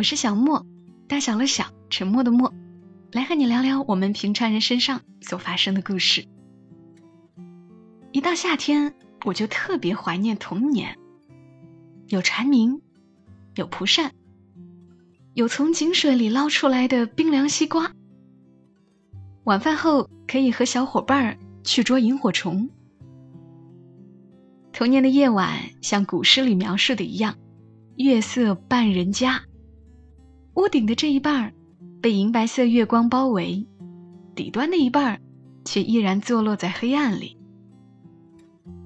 我是小莫，大小的小，沉默的默，来和你聊聊我们平常人身上所发生的故事。一到夏天，我就特别怀念童年，有蝉鸣，有蒲扇，有从井水里捞出来的冰凉西瓜。晚饭后可以和小伙伴儿去捉萤火虫。童年的夜晚像古诗里描述的一样，月色半人家，屋顶的这一半被银白色月光包围，底端的一半却依然坐落在黑暗里。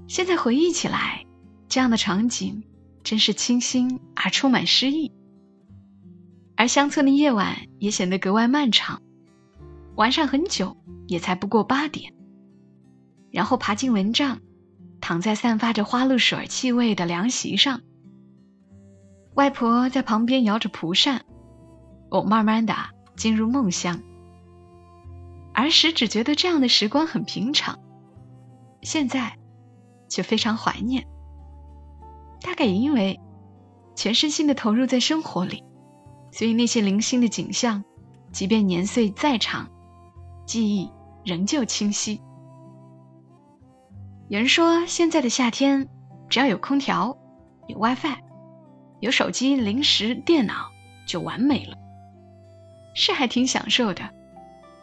现在回忆起来，这样的场景真是清新而充满诗意。而乡村的夜晚也显得格外漫长，晚上很久也才不过八点，然后爬进蚊帐。躺在散发着花露水气味的凉席上，外婆在旁边摇着蒲扇，我慢慢的进入梦乡。儿时只觉得这样的时光很平常，现在却非常怀念。大概也因为全身心的投入在生活里，所以那些零星的景象，即便年岁再长，记忆仍旧清晰。有人说，现在的夏天，只要有空调、有 WiFi、有手机、零食、电脑，就完美了。是还挺享受的，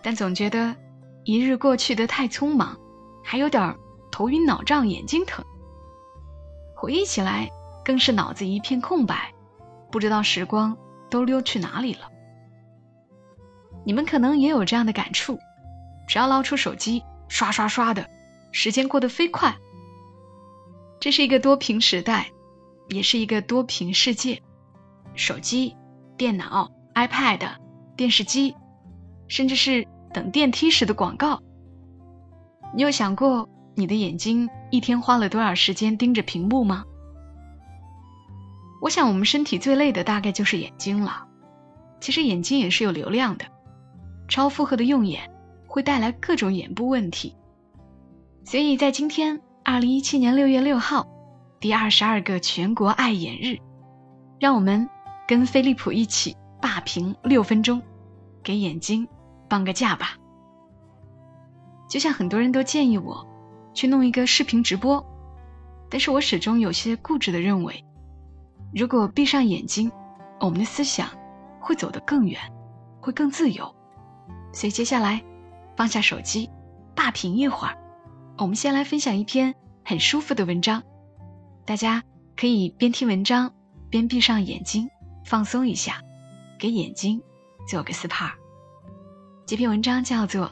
但总觉得一日过去的太匆忙，还有点头晕脑胀、眼睛疼。回忆起来，更是脑子一片空白，不知道时光都溜去哪里了。你们可能也有这样的感触，只要捞出手机，刷刷刷的。时间过得飞快，这是一个多屏时代，也是一个多屏世界。手机、电脑、iPad、电视机，甚至是等电梯时的广告。你有想过你的眼睛一天花了多少时间盯着屏幕吗？我想，我们身体最累的大概就是眼睛了。其实眼睛也是有流量的，超负荷的用眼会带来各种眼部问题。所以在今天，二零一七年六月六号，第二十二个全国爱眼日，让我们跟飞利浦一起霸屏六分钟，给眼睛放个假吧。就像很多人都建议我去弄一个视频直播，但是我始终有些固执的认为，如果闭上眼睛，我们的思想会走得更远，会更自由。所以接下来放下手机，霸屏一会儿。我们先来分享一篇很舒服的文章，大家可以边听文章边闭上眼睛，放松一下，给眼睛做个斯帕。这篇文章叫做《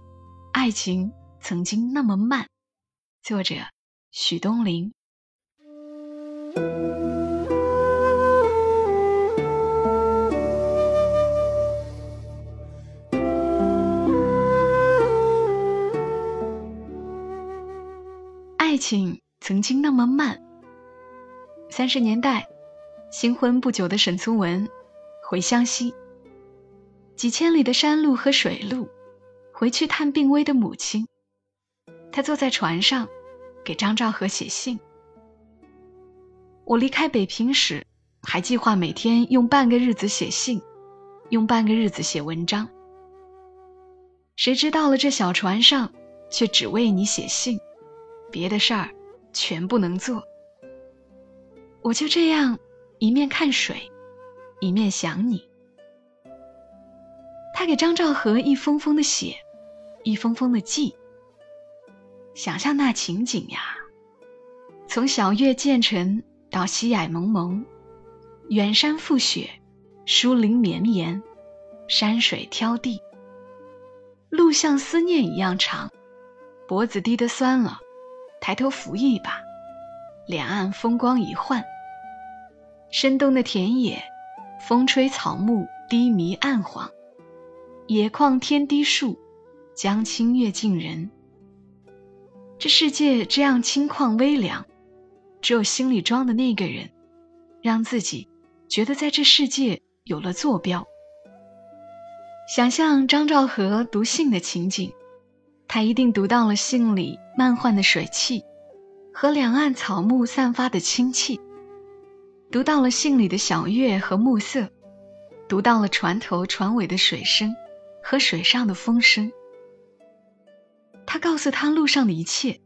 爱情曾经那么慢》，作者许东林。爱情曾经那么慢。三十年代，新婚不久的沈从文回湘西，几千里的山路和水路，回去探病危的母亲。他坐在船上，给张兆和写信。我离开北平时，还计划每天用半个日子写信，用半个日子写文章。谁知到了这小船上，却只为你写信。别的事儿全不能做，我就这样一面看水，一面想你。他给张兆和一封封的写，一封封的寄。想象那情景呀，从小月渐沉到西霭蒙蒙，远山覆雪，疏林绵延，山水挑地，路像思念一样长，脖子低得酸了。抬头扶一把，两岸风光一换。深冬的田野，风吹草木低迷暗黄，野旷天低树，江清月近人。这世界这样清旷微凉，只有心里装的那个人，让自己觉得在这世界有了坐标。想象张兆和读信的情景，他一定读到了信里漫幻的水汽，和两岸草木散发的清气，读到了信里的小月和暮色，读到了船头船尾的水声和水上的风声。他告诉他路上的一切，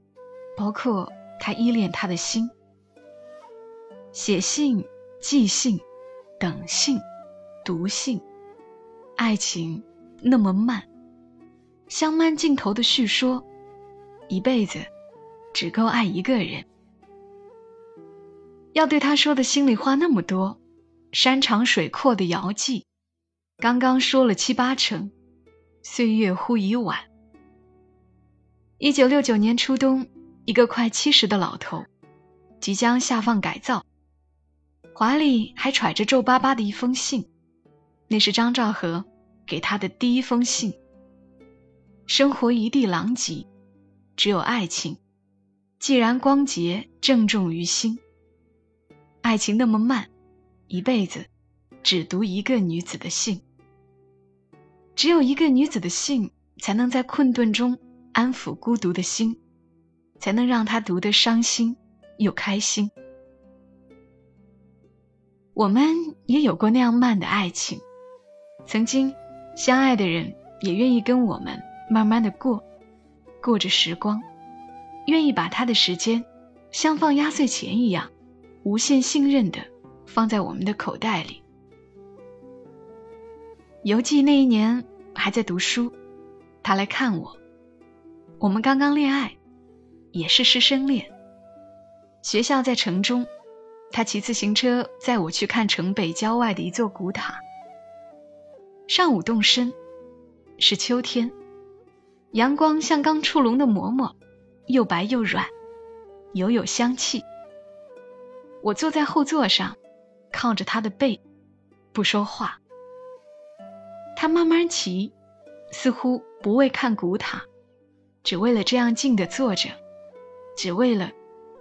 包括他依恋他的心。写信、寄信、等信、读信。爱情那么慢，像慢镜头的叙说，一辈子只够爱一个人。要对他说的心里话那么多，山长水阔的遥寄，刚刚说了七八成，岁月忽已晚。一九六九年初冬，一个快七十的老头，即将下放改造，怀里还揣着皱巴巴的一封信。那是张兆和给他的第一封信。生活一地狼藉，只有爱情，既然光洁郑重于心。爱情那么慢，一辈子只读一个女子的信。只有一个女子的信，才能在困顿中安抚孤独的心，才能让他读得伤心又开心。我们也有过那样慢的爱情。曾经相爱的人也愿意跟我们慢慢的过，过着时光，愿意把他的时间像放压岁钱一样，无限信任的放在我们的口袋里。游记那一年还在读书，他来看我，我们刚刚恋爱，也是师生恋。学校在城中，他骑自行车载我去看城北郊外的一座古塔。上午动身，是秋天，阳光像刚出笼的馍馍，又白又软，犹有香气。我坐在后座上，靠着他的背，不说话。他慢慢骑，似乎不为看古塔，只为了这样静的坐着，只为了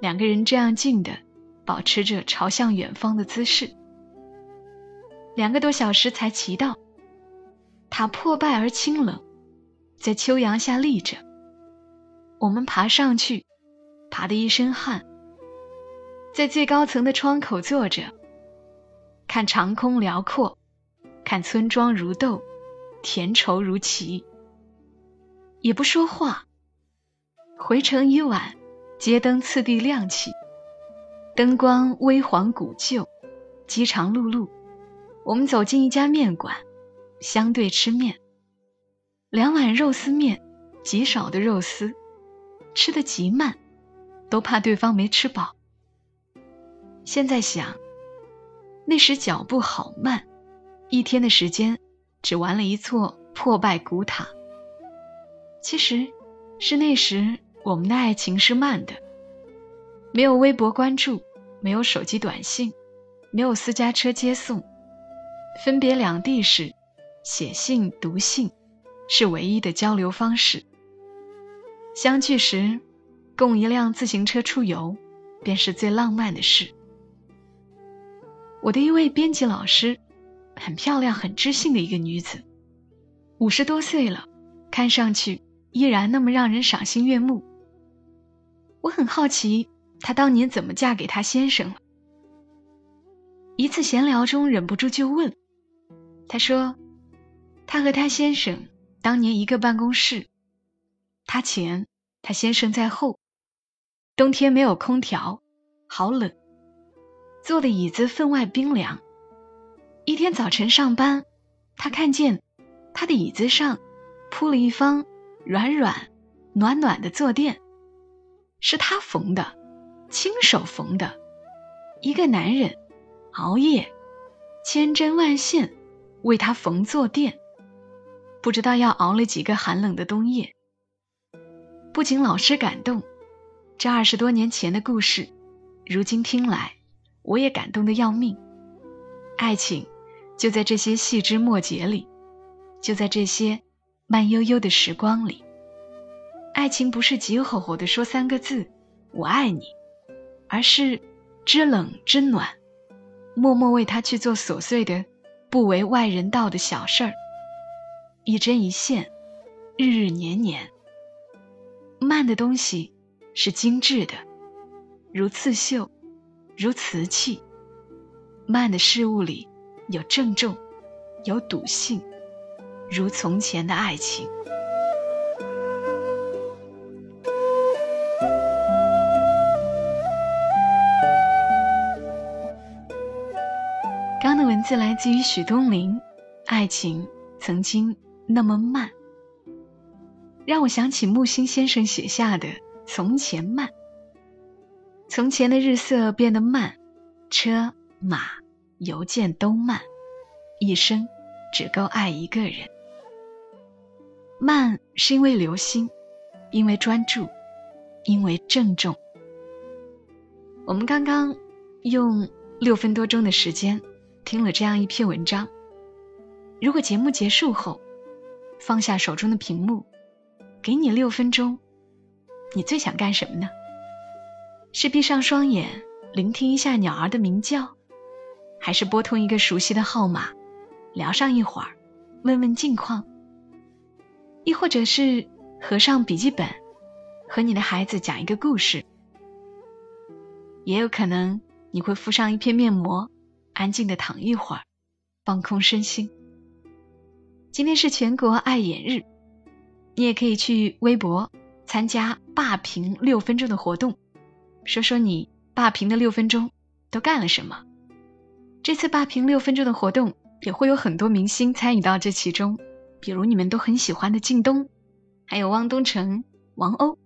两个人这样静的保持着朝向远方的姿势。两个多小时才骑到。塔破败而清冷，在秋阳下立着。我们爬上去，爬得一身汗。在最高层的窗口坐着，看长空辽阔，看村庄如豆，甜稠如棋。也不说话。回程已晚，街灯次第亮起，灯光微黄古旧，饥肠辘辘。我们走进一家面馆。相对吃面，两碗肉丝面，极少的肉丝，吃的极慢，都怕对方没吃饱。现在想，那时脚步好慢，一天的时间只玩了一座破败古塔。其实，是那时我们的爱情是慢的，没有微博关注，没有手机短信，没有私家车接送，分别两地时。写信、读信是唯一的交流方式。相聚时，共一辆自行车出游，便是最浪漫的事。我的一位编辑老师，很漂亮、很知性的一个女子，五十多岁了，看上去依然那么让人赏心悦目。我很好奇，她当年怎么嫁给她先生。一次闲聊中，忍不住就问，她说。他和他先生当年一个办公室，他前，他先生在后。冬天没有空调，好冷，坐的椅子分外冰凉。一天早晨上班，他看见他的椅子上铺了一方软软暖暖的坐垫，是他缝的，亲手缝的。一个男人熬夜千针万线为他缝坐垫。不知道要熬了几个寒冷的冬夜。不仅老师感动，这二十多年前的故事，如今听来，我也感动的要命。爱情就在这些细枝末节里，就在这些慢悠悠的时光里。爱情不是急吼吼的说三个字“我爱你”，而是知冷知暖，默默为他去做琐碎的、不为外人道的小事儿，一针一线，日日年年。慢的东西是精致的，如刺绣，如瓷器。慢的事物里有郑重，有笃信，如从前的爱情。刚的文字来自于许东林，爱情曾经那么慢。让我想起木心先生写下的《从前慢》。从前的日色变得慢，车马邮件都慢，一生只够爱一个人。慢是因为留心，因为专注，因为郑重。我们刚刚用六分多钟的时间听了这样一篇文章。如果节目结束后，放下手中的屏幕。给你六分钟，你最想干什么呢？是闭上双眼聆听一下鸟儿的鸣叫，还是拨通一个熟悉的号码聊上一会儿，问问近况？亦或者是合上笔记本，和你的孩子讲一个故事？也有可能你会敷上一片面膜，安静的躺一会儿，放空身心。今天是全国爱眼日。你也可以去微博参加霸屏六分钟的活动，说说你霸屏的六分钟都干了什么。这次霸屏六分钟的活动也会有很多明星参与到这其中，比如你们都很喜欢的靳东，还有汪东城、王鸥。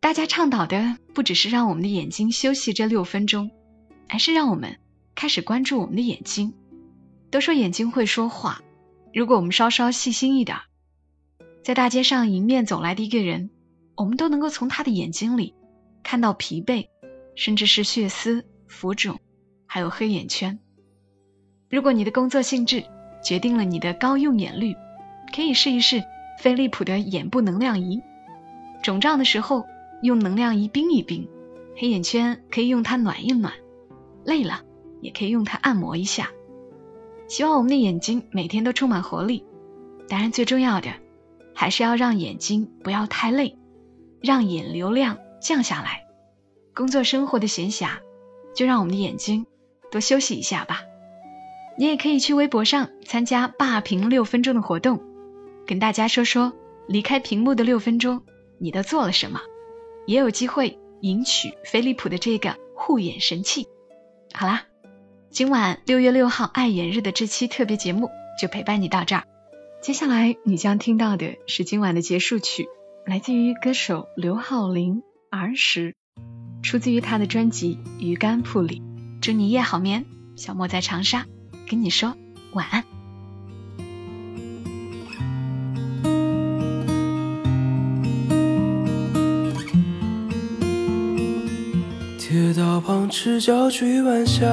大家倡导的不只是让我们的眼睛休息这六分钟，而是让我们开始关注我们的眼睛。都说眼睛会说话，如果我们稍稍细心一点。在大街上迎面走来的一个人，我们都能够从他的眼睛里看到疲惫，甚至是血丝、浮肿，还有黑眼圈。如果你的工作性质决定了你的高用眼率，可以试一试飞利浦的眼部能量仪。肿胀的时候用能量仪冰一冰，黑眼圈可以用它暖一暖，累了也可以用它按摩一下。希望我们的眼睛每天都充满活力。当然，最重要的。还是要让眼睛不要太累，让眼流量降下来。工作生活的闲暇，就让我们的眼睛多休息一下吧。你也可以去微博上参加霸屏六分钟的活动，跟大家说说离开屏幕的六分钟你都做了什么，也有机会赢取飞利浦的这个护眼神器。好啦，今晚六月六号爱眼日的这期特别节目就陪伴你到这儿。接下来你将听到的是今晚的结束曲，来自于歌手刘浩林《儿时》，出自于他的专辑《鱼竿铺》里。祝你夜好眠，小莫在长沙跟你说晚安。铁道旁赤脚追晚霞，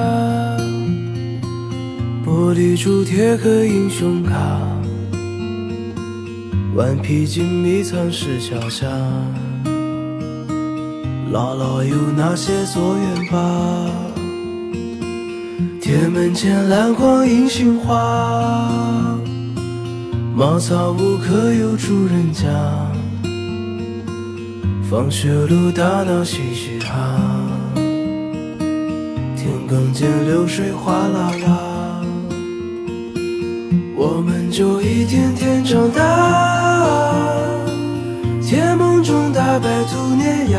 玻璃珠铁盒英雄卡。顽皮筋迷藏石桥下，姥姥有那些作业本。铁门前篮筐银杏花，茅草屋可有住人家？放学路打闹嘻嘻哈，田埂间流水哗啦啦，我们就一天天长大。甜梦中大白兔碾压，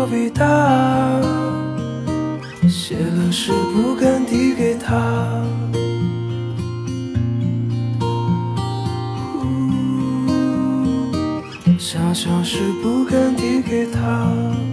多伟大，写了诗不敢递给他，想笑时不敢递给他。